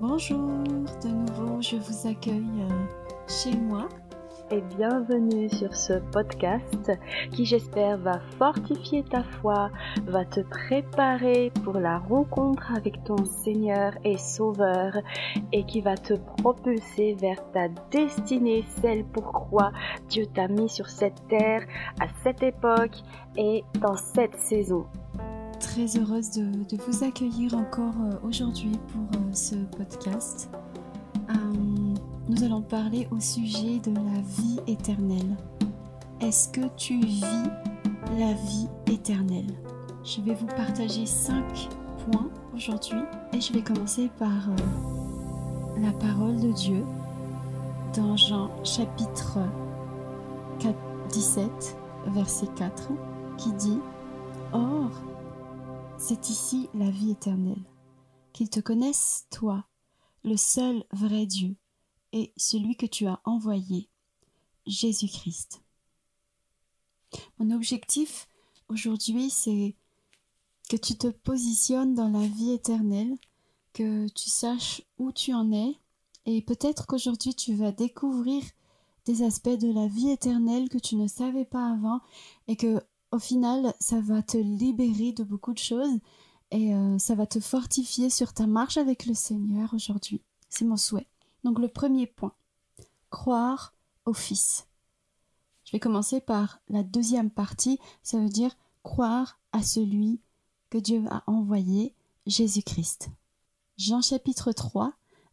Bonjour, de nouveau je vous accueille euh, chez moi. Et bienvenue sur ce podcast qui j'espère va fortifier ta foi, va te préparer pour la rencontre avec ton Seigneur et Sauveur et qui va te propulser vers ta destinée, celle pourquoi Dieu t'a mis sur cette terre à cette époque et dans cette saison très heureuse de, vous accueillir encore euh, aujourd'hui pour euh, ce podcast. Euh, nous allons parler au sujet de la vie éternelle. Est-ce que tu vis la vie éternelle? Je vais vous partager cinq points aujourd'hui et je vais commencer par la parole de Dieu dans Jean chapitre 4, 17 verset 4 qui dit Or, c'est ici la vie éternelle, qu'ils te connaissent, toi, le seul vrai Dieu, et celui que tu as envoyé, Jésus-Christ. Mon objectif aujourd'hui, c'est que tu te positionnes dans la vie éternelle, que tu saches où tu en es, et peut-être qu'aujourd'hui tu vas découvrir des aspects de la vie éternelle que tu ne savais pas avant, et que au final, ça va te libérer de beaucoup de choses et euh, ça va te fortifier sur ta marche avec le Seigneur aujourd'hui. C'est mon souhait. Donc le premier point, croire au Fils. Je vais commencer par la deuxième partie, ça veut dire croire à celui que Dieu a envoyé, Jésus-Christ. Jean chapitre 3,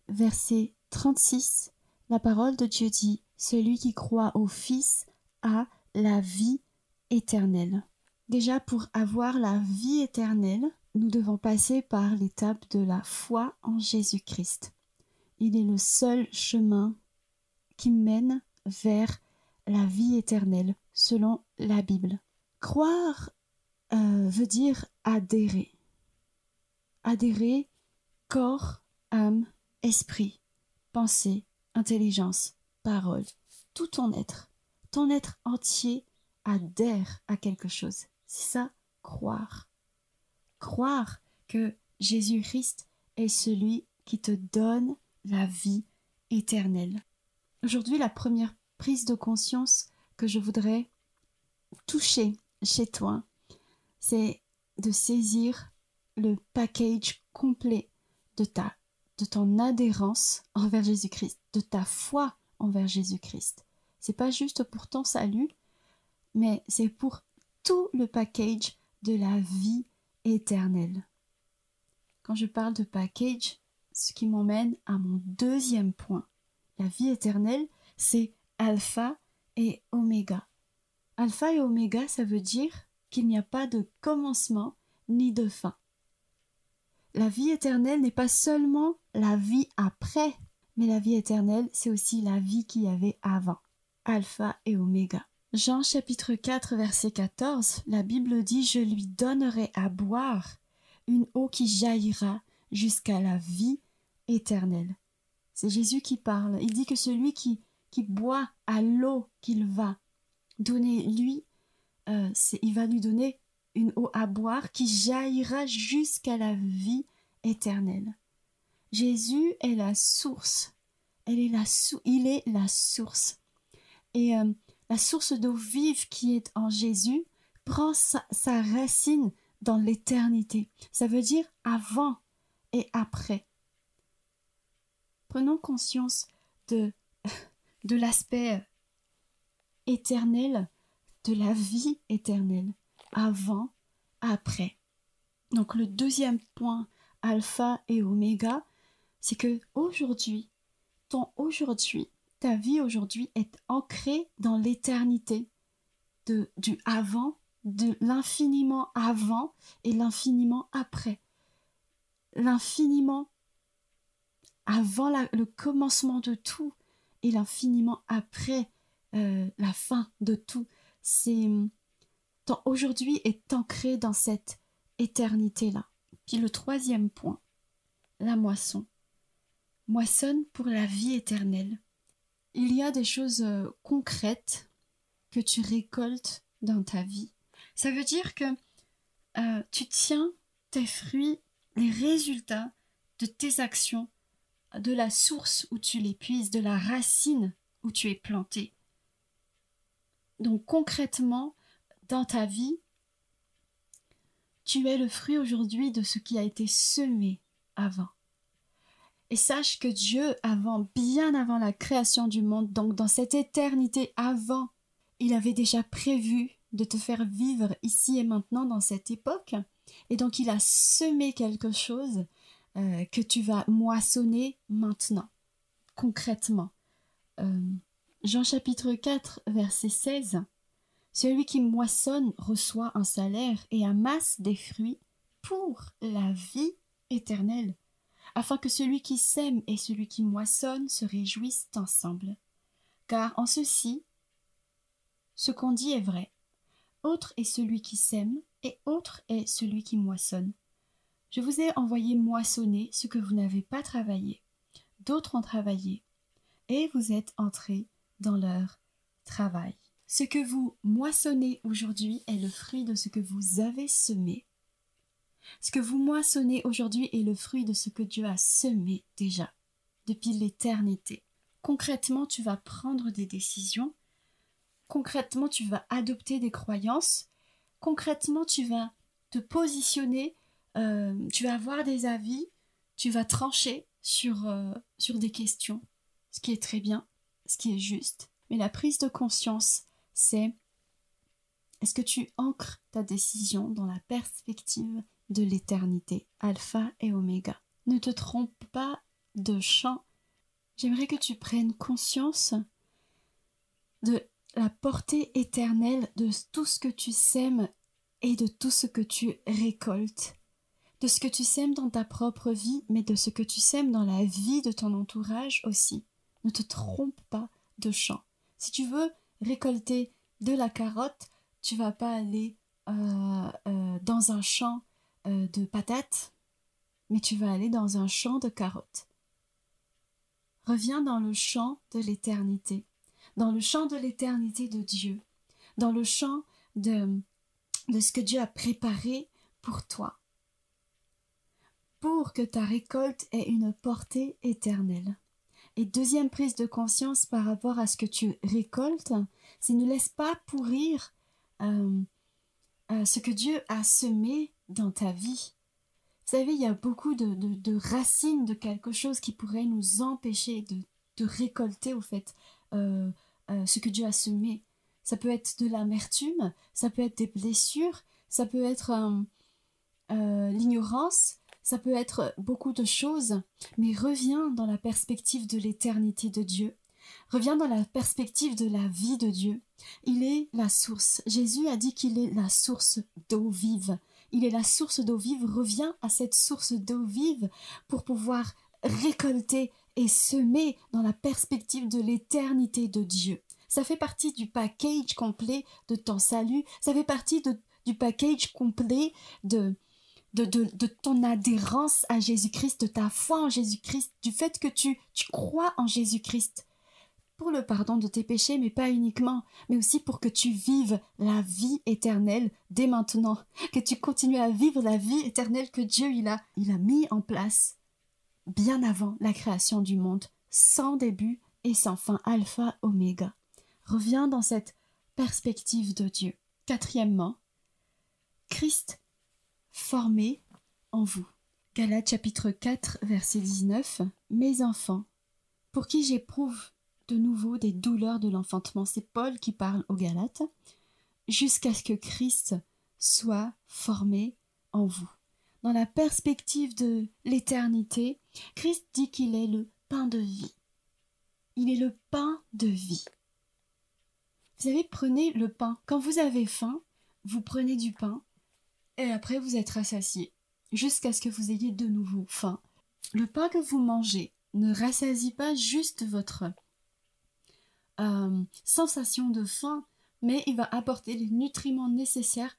verset 36, la parole de Dieu dit, Celui qui croit au Fils a la vie éternelle. Déjà, pour avoir la vie éternelle, nous devons passer par l'étape de la foi en Jésus-Christ. Il est le seul chemin qui mène vers la vie éternelle, selon la Bible. Croire euh, veut dire adhérer. Adhérer corps, âme, esprit, pensée, intelligence, parole, tout ton être, ton être entier adhère à quelque chose. C'est ça, croire. Croire que Jésus-Christ est celui qui te donne la vie éternelle. Aujourd'hui, la première prise de conscience que je voudrais toucher chez toi, c'est de saisir le package complet de ta de ton adhérence envers Jésus-Christ, de ta foi envers Jésus-Christ. C'est pas juste pour ton salut, mais c'est pour tout le package de la vie éternelle. Quand je parle de package, ce qui m'emmène à mon deuxième point. La vie éternelle, c'est alpha et oméga. Alpha et oméga, ça veut dire qu'il n'y a pas de commencement ni de fin. La vie éternelle n'est pas seulement la vie après, mais la vie éternelle, c'est aussi la vie qu'il y avait avant. Alpha et oméga. Jean chapitre 4 verset 14, la Bible dit Je lui donnerai à boire une eau qui jaillira jusqu'à la vie éternelle. C'est Jésus qui parle. Il dit que celui qui, qui boit à l'eau qu'il va donner, lui, euh, il va lui donner une eau à boire qui jaillira jusqu'à la vie éternelle. Jésus est la source. Elle est la il est la source. Et euh, la source d'eau vive qui est en Jésus prend sa, racine dans l'éternité. Ça veut dire avant et après. Prenons conscience de, de l'aspect éternel de la vie éternelle, avant, après. Donc le deuxième point, alpha et oméga, c'est que aujourd'hui, ton aujourd'hui ta vie aujourd'hui est ancrée dans l'éternité de, du avant, de l'infiniment avant et l'infiniment après. L'infiniment avant le commencement de tout et l'infiniment après euh, la fin de tout. C'est aujourd'hui est ancré dans cette éternité-là. Puis le troisième point, la moisson. Moissonne pour la vie éternelle il y a des choses euh, concrètes que tu récoltes dans ta vie. Ça veut dire que euh, tu tiens tes fruits, les résultats de tes actions de la source où tu l'épuises, de la racine où tu es planté. Donc concrètement, dans ta vie, tu es le fruit aujourd'hui de ce qui a été semé avant. Et sache que Dieu, avant, bien avant la création du monde, donc dans cette éternité avant, il avait déjà prévu de te faire vivre ici et maintenant dans cette époque. Et donc il a semé quelque chose euh, que tu vas moissonner maintenant, concrètement. Euh, Jean chapitre 4, verset 16. Celui qui moissonne reçoit un salaire et amasse des fruits pour la vie éternelle, afin que celui qui sème et celui qui moissonne se réjouissent ensemble. Car en ceci, ce qu'on dit est vrai. Autre est celui qui sème et autre est celui qui moissonne. Je vous ai envoyé moissonner ce que vous n'avez pas travaillé. D'autres ont travaillé, et vous êtes entrés dans leur travail. Ce que vous moissonnez aujourd'hui est le fruit de ce que vous avez semé. Ce que vous moissonnez aujourd'hui est le fruit de ce que Dieu a semé déjà, depuis l'éternité. Concrètement, tu vas prendre des décisions. Concrètement, tu vas adopter des croyances. Concrètement, tu vas te positionner, euh, tu vas avoir des avis, tu vas trancher sur, euh, sur des questions, ce qui est très bien, ce qui est juste. Mais la prise de conscience, c'est est-ce que tu ancres ta décision dans la perspective de l'éternité, alpha et oméga Ne te trompe pas de champ. J'aimerais que tu prennes conscience de la portée éternelle de tout ce que tu sèmes et de tout ce que tu récoltes. De ce que tu sèmes dans ta propre vie, mais de ce que tu sèmes dans la vie de ton entourage aussi. Ne te trompe pas de champ. Si tu veux récolter de la carotte, tu vas pas aller euh, euh, dans un champ euh, de patates, mais tu vas aller dans un champ de carottes. Reviens dans le champ de l'éternité, dans le champ de l'éternité de Dieu, dans le champ de, de ce que Dieu a préparé pour toi, pour que ta récolte ait une portée éternelle. Et deuxième prise de conscience par rapport à ce que tu récoltes, c'est ne laisse pas pourrir euh, euh, ce que Dieu a semé dans ta vie. Vous savez, il y a beaucoup de, racines de quelque chose qui pourrait nous empêcher de, récolter, au fait, euh, ce que Dieu a semé. Ça peut être de l'amertume, ça peut être des blessures, ça peut être l'ignorance, ça peut être beaucoup de choses, mais reviens dans la perspective de l'éternité de Dieu. Reviens dans la perspective de la vie de Dieu. Il est la source. Jésus a dit qu'il est la source d'eau vive. Il est la source d'eau vive. Reviens à cette source d'eau vive pour pouvoir récolter et semer dans la perspective de l'éternité de Dieu. Ça fait partie du package complet de ton salut. Ça fait partie du package complet de, de, ton adhérence à Jésus-Christ, de ta foi en Jésus-Christ, du fait que tu, tu crois en Jésus-Christ pour le pardon de tes péchés, mais pas uniquement, mais aussi pour que tu vives la vie éternelle dès maintenant, que tu continues à vivre la vie éternelle que Dieu il a, il a mis en place bien avant la création du monde, sans début et sans fin, alpha, oméga. Reviens dans cette perspective de Dieu. Quatrièmement, Christ formé en vous. Galates chapitre 4 verset 19 Mes enfants, pour qui j'éprouve de nouveau des douleurs de l'enfantement, c'est Paul qui parle aux Galates, jusqu'à ce que Christ soit formé en vous. Dans la perspective de l'éternité, Christ dit qu'il est le pain de vie. Il est le pain de vie. Vous savez, prenez le pain. Quand vous avez faim, vous prenez du pain, et après vous êtes rassasié, jusqu'à ce que vous ayez de nouveau faim. Le pain que vous mangez ne rassasie pas juste votre euh, sensation de faim, mais il va apporter les nutriments nécessaires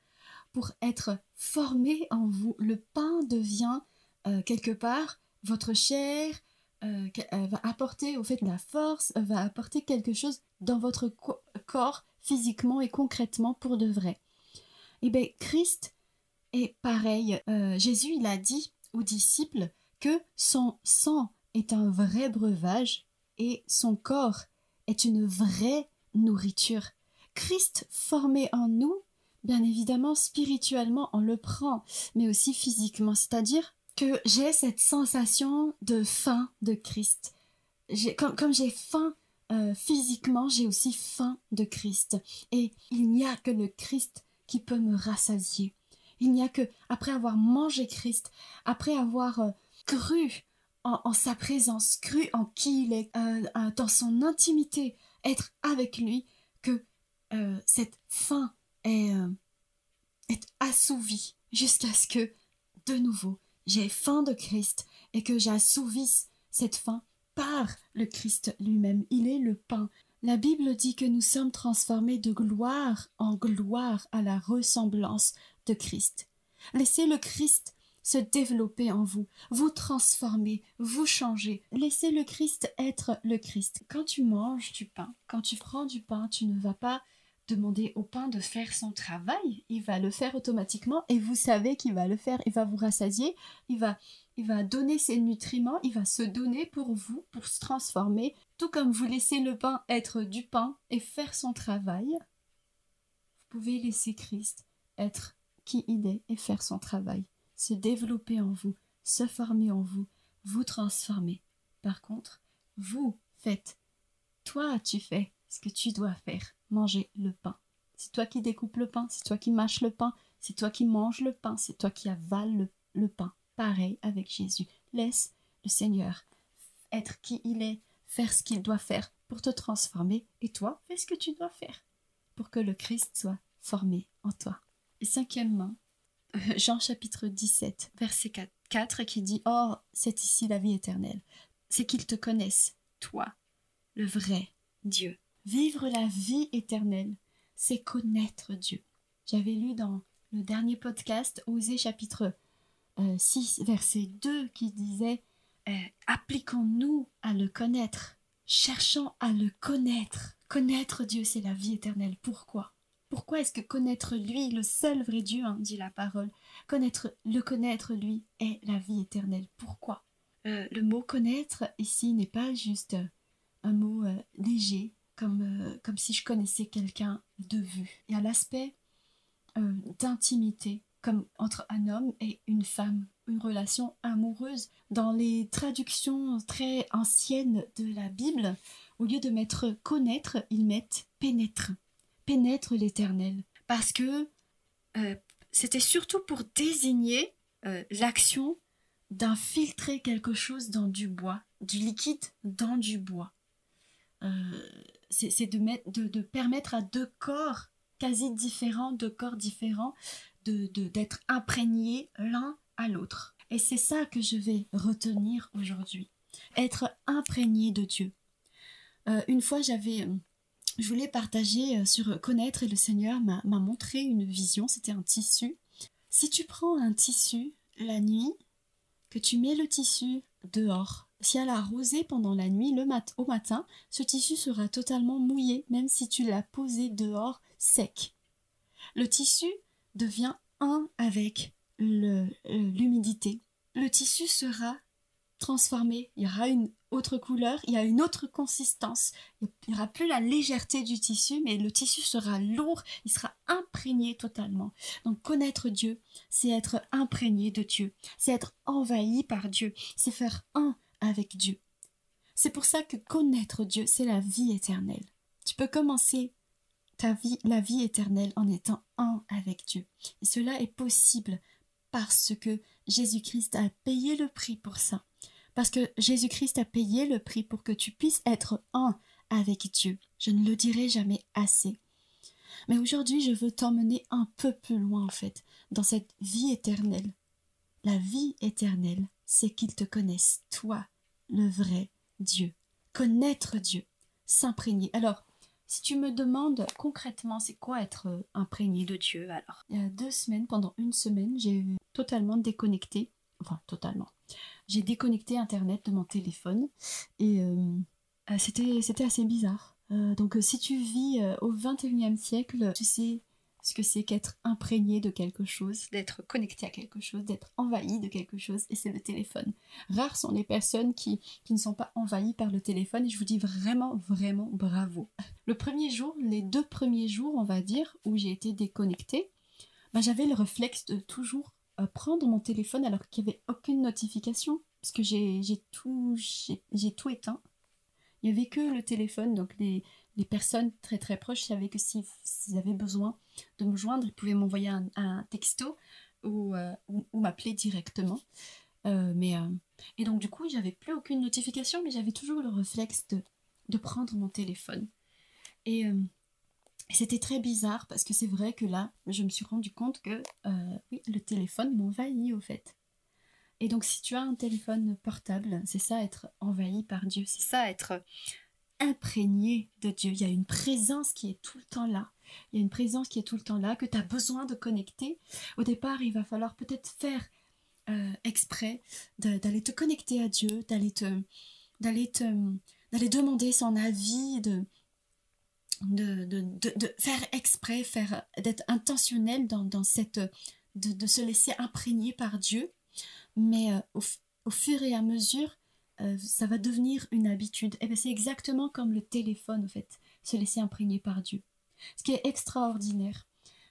pour être formé en vous. Le pain devient euh, quelque part votre chair, euh, va apporter au fait la force, va apporter quelque chose dans votre corps physiquement et concrètement pour de vrai. Et eh bien Christ et pareil, Jésus, il a dit aux disciples que son sang est un vrai breuvage et son corps est une vraie nourriture. Christ formé en nous, bien évidemment spirituellement on le prend, mais aussi physiquement, c'est-à-dire que j'ai cette sensation de faim de Christ. Comme, j'ai faim euh, physiquement, j'ai aussi faim de Christ. Et il n'y a que le Christ qui peut me rassasier. Il n'y a que, après avoir mangé Christ, après avoir euh, cru en, sa présence, cru en qui il est, euh, dans son intimité, être avec lui, que cette faim est, est assouvie jusqu'à ce que, de nouveau, j'ai faim de Christ et que j'assouvisse cette faim par le Christ lui-même. Il est le pain. La Bible dit que nous sommes transformés de gloire en gloire à la ressemblance de Christ. Laissez le Christ se développer en vous, vous transformer, vous changer. Laissez le Christ être le Christ. Quand tu manges du pain, quand tu prends du pain, tu ne vas pas demander au pain de faire son travail, il va le faire automatiquement et vous savez qu'il va le faire, il va vous rassasier, il va il va donner ses nutriments, il va se donner pour vous, pour se transformer, tout comme vous laissez le pain être du pain et faire son travail. Vous pouvez laisser Christ être qui il est et faire son travail, se développer en vous, se former en vous, vous transformer. Par contre, vous faites, toi tu fais ce que tu dois faire, manger le pain. C'est toi qui découpes le pain, c'est toi qui mâches le pain, c'est toi qui manges le pain, c'est toi qui avales le pain pareil avec Jésus. Laisse le Seigneur être qui il est, faire ce qu'il doit faire pour te transformer, et toi, fais ce que tu dois faire pour que le Christ soit formé en toi. Et cinquièmement, Jean chapitre 17, verset 4, qui dit Or, c'est ici la vie éternelle. C'est qu'ils te connaissent, toi, le vrai Dieu. Vivre la vie éternelle, c'est connaître Dieu. J'avais lu dans le dernier podcast, Osée chapitre 6, euh, verset 2, qui disait euh, Appliquons-nous à le connaître, cherchons à le connaître. Connaître Dieu, c'est la vie éternelle. Pourquoi? Pourquoi est-ce que connaître lui, le seul vrai Dieu, hein, dit la parole, connaître, le connaître lui est la vie éternelle Pourquoi? Euh, Le mot connaître ici n'est pas juste un mot léger, comme, comme si je connaissais quelqu'un de vue. Il y a l'aspect d'intimité, comme entre un homme et une femme, une relation amoureuse. Dans les traductions très anciennes de la Bible, au lieu de mettre connaître, ils mettent pénètre, pénètre l'Éternel, parce que euh, c'était surtout pour désigner euh, l'action d'infiltrer quelque chose dans du bois, du liquide dans du bois. Euh, c'est de, de, permettre à deux corps quasi différents, deux corps différents, d'être imprégnés l'un à l'autre. Et c'est ça que je vais retenir aujourd'hui. Être imprégné de Dieu. Une fois, j'avais, je voulais partager euh, sur connaître et le Seigneur m'a montré une vision. C'était un tissu. Si tu prends un tissu la nuit, que tu mets le tissu dehors, si elle a rosé pendant la nuit, le mat au matin, ce tissu sera totalement mouillé, même si tu l'as posé dehors sec. Le tissu devient un avec euh, l'humidité. Le, tissu sera transformé, il y aura une autre couleur, il y a une autre consistance. Il n'y aura plus la légèreté du tissu, mais le tissu sera lourd, il sera imprégné totalement. Donc connaître Dieu, c'est être imprégné de Dieu, c'est être envahi par Dieu, c'est faire un avec Dieu. C'est pour ça que connaître Dieu, c'est la vie éternelle. Tu peux commencer ta vie, la vie éternelle en étant un avec Dieu. Et cela est possible parce que Jésus-Christ a payé le prix pour ça. Parce que Jésus-Christ a payé le prix pour que tu puisses être un avec Dieu. Je ne le dirai jamais assez. Mais aujourd'hui, je veux t'emmener un peu plus loin, en fait, dans cette vie éternelle. La vie éternelle, c'est qu'ils te connaissent, toi, le vrai Dieu. Connaître Dieu, s'imprégner. Alors, si tu me demandes concrètement c'est quoi être euh, imprégné de Dieu alors? Il y a deux semaines, pendant une semaine, j'ai totalement déconnecté, enfin totalement, j'ai déconnecté Internet de mon téléphone et euh, euh, c'était, c'était assez bizarre. donc si tu vis au 21e siècle, tu sais ce que c'est qu'être imprégné de quelque chose, d'être connecté à quelque chose, d'être envahi de quelque chose, et c'est le téléphone. Rares sont les personnes qui, qui ne sont pas envahies par le téléphone, et je vous dis vraiment, vraiment bravo. Le premier jour, les deux premiers jours, on va dire, où j'ai été déconnectée, ben, j'avais le réflexe de toujours euh, prendre mon téléphone alors qu'il n'y avait aucune notification, parce que j'ai tout, tout éteint. Il n'y avait que le téléphone, donc les, les personnes très très proches savaient que s'ils avaient besoin de me joindre, ils pouvaient m'envoyer un, texto euh, ou, ou, m'appeler directement. Euh, mais, euh, et donc du coup, j'avais plus aucune notification, mais j'avais toujours le réflexe de, de, prendre mon téléphone. Et c'était très bizarre parce que c'est vrai que là, je me suis rendu compte que oui, le téléphone m'envahit au fait. Et donc si tu as un téléphone portable, c'est ça être envahi par Dieu, c'est ça être imprégné de Dieu. Il y a une présence qui est tout le temps là. Il y a une présence qui est tout le temps là, que tu as besoin de connecter. Au départ, il va falloir peut-être faire euh, exprès d'aller te connecter à Dieu, d'aller te, te, d'aller demander son avis, de, de, de, de, faire exprès, faire, d'être intentionnel dans, dans cette, de, se laisser imprégner par Dieu. Mais euh, au, au fur et à mesure, euh, ça va devenir une habitude. Et eh bien c'est exactement comme le téléphone, en fait, se laisser imprégner par Dieu. Ce qui est extraordinaire,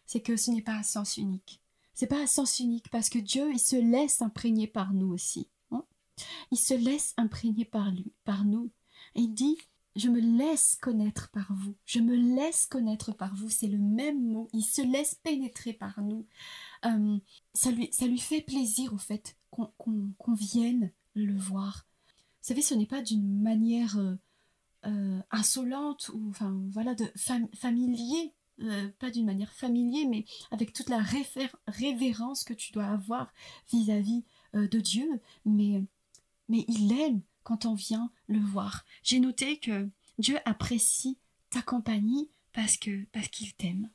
c'est que ce n'est pas à sens unique. C'est pas à sens unique parce que Dieu, il se laisse imprégner par nous aussi. Hein. il se laisse imprégner par lui, par nous. Il dit, je me laisse connaître par vous. Je me laisse connaître par vous. C'est le même mot. Il se laisse pénétrer par nous. Euh, ça, lui, ça lui fait plaisir, au fait, qu'on vienne le voir, vous savez, ce n'est pas d'une manière euh, euh, insolente ou enfin voilà de familier, euh, pas d'une manière familier, mais avec toute la révérence que tu dois avoir vis-à-vis de Dieu. Mais mais il aime quand on vient le voir. J'ai noté que Dieu apprécie ta compagnie parce que parce qu'il t'aime.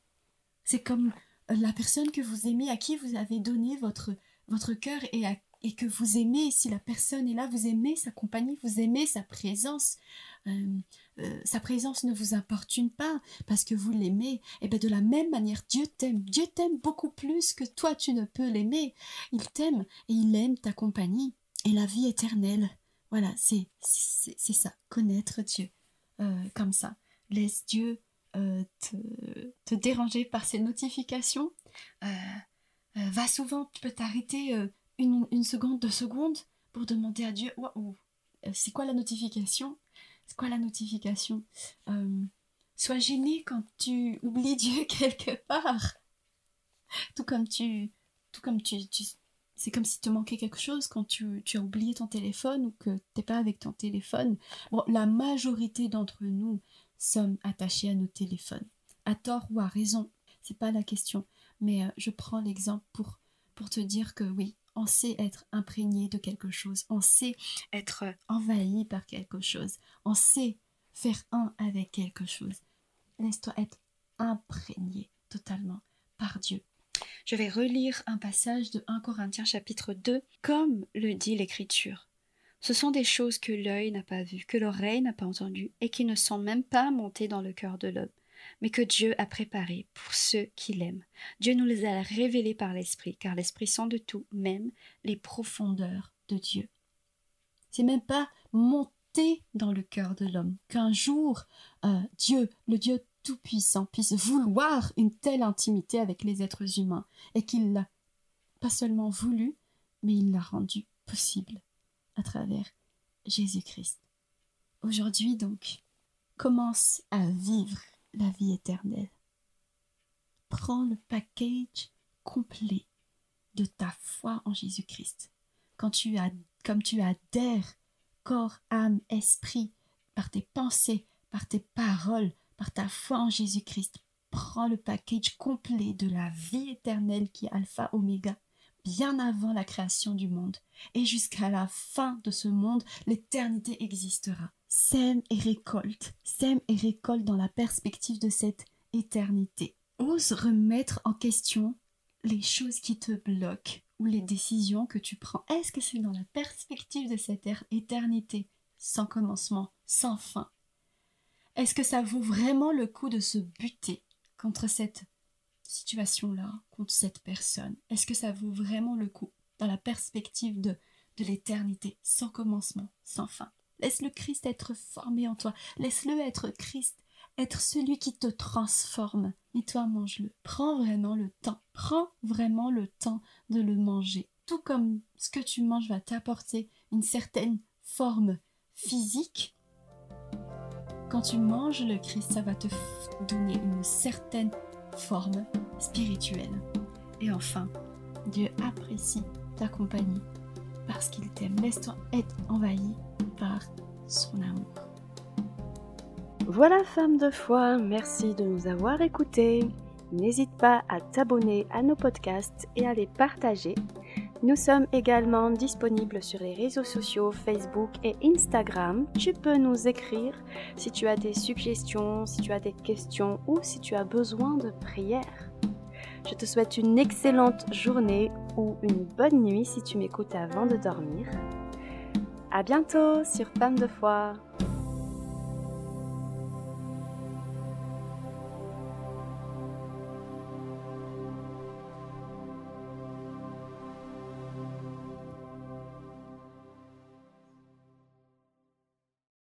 C'est comme la personne que vous aimez, à qui vous avez donné votre votre cœur et et que vous aimez, si la personne est là, vous aimez sa compagnie, vous aimez sa présence, euh, euh, sa présence ne vous importune pas parce que vous l'aimez, et eh bien de la même manière, Dieu t'aime. Dieu t'aime beaucoup plus que toi tu ne peux l'aimer. Il t'aime et il aime ta compagnie et la vie éternelle. Voilà, c'est ça, connaître Dieu euh, comme ça. Laisse Dieu te, te, déranger par ses notifications. va souvent, tu peux t'arrêter une, seconde, deux secondes pour demander à Dieu Waouh, c'est quoi la notification? C'est quoi la notification? Euh, Sois gêné quand tu oublies Dieu quelque part. Tout comme tu. Tout comme tu, c'est comme si te manquait quelque chose quand tu, as oublié ton téléphone ou que t'es pas avec ton téléphone. Bon, la majorité d'entre nous sommes attachés à nos téléphones, à tort ou à raison. C'est pas la question, mais euh, je prends l'exemple pour pour te dire que oui, on sait être imprégné de quelque chose, on sait être envahi par quelque chose, on sait faire un avec quelque chose. Laisse-toi être imprégné totalement par Dieu. Je vais relire un passage de 1 Corinthiens chapitre 2, comme le dit l'Écriture. Ce sont des choses que l'œil n'a pas vues, que l'oreille n'a pas entendues, et qui ne sont même pas montées dans le cœur de l'homme mais que Dieu a préparé pour ceux qui l'aiment. Dieu nous les a révélés par l'Esprit, car l'Esprit sent de tout, même les profondeurs de Dieu. C'est même pas monter dans le cœur de l'homme qu'un jour euh, Dieu, le Dieu tout-puissant, puisse vouloir une telle intimité avec les êtres humains et qu'il l'a pas seulement voulu, mais il l'a rendu possible à travers Jésus-Christ. Aujourd'hui donc, commence à vivre la vie éternelle. Prends le package complet de ta foi en Jésus-Christ. Quand tu as, comme tu adhères corps, âme, esprit, par tes pensées, par tes paroles, par ta foi en Jésus-Christ, prends le package complet de la vie éternelle qui est alpha oméga, bien avant la création du monde. Et jusqu'à la fin de ce monde, l'éternité existera sème et récolte, sème et récolte dans la perspective de cette éternité. Ose remettre en question les choses qui te bloquent ou les décisions que tu prends. Est-ce que c'est dans la perspective de cette éternité? Sans commencement, sans fin Est-ce que ça vaut vraiment le coup de se buter contre cette situation-là, contre cette personne? Est-ce que ça vaut vraiment le coup dans la perspective de, de l'éternité, sans commencement, sans fin? Laisse le Christ être formé en toi. Laisse-le être Christ, être celui qui te transforme. Et toi, mange-le. Prends vraiment le temps. Prends vraiment le temps de le manger. Tout comme ce que tu manges va t'apporter une certaine forme physique, quand tu manges le Christ, ça va te donner une certaine forme spirituelle. Et enfin, Dieu apprécie ta compagnie parce qu'il t'aime. Laisse-toi être envahi par son amour. Voilà femme de foi, merci de nous avoir écoutés. N'hésite pas à t'abonner à nos podcasts et à les partager. Nous sommes également disponibles sur les réseaux sociaux Facebook et Instagram. Tu peux nous écrire si tu as des suggestions, si tu as des questions ou si tu as besoin de prière. Je te souhaite une excellente journée ou une bonne nuit si tu m'écoutes avant de dormir. À bientôt sur Femme de foi.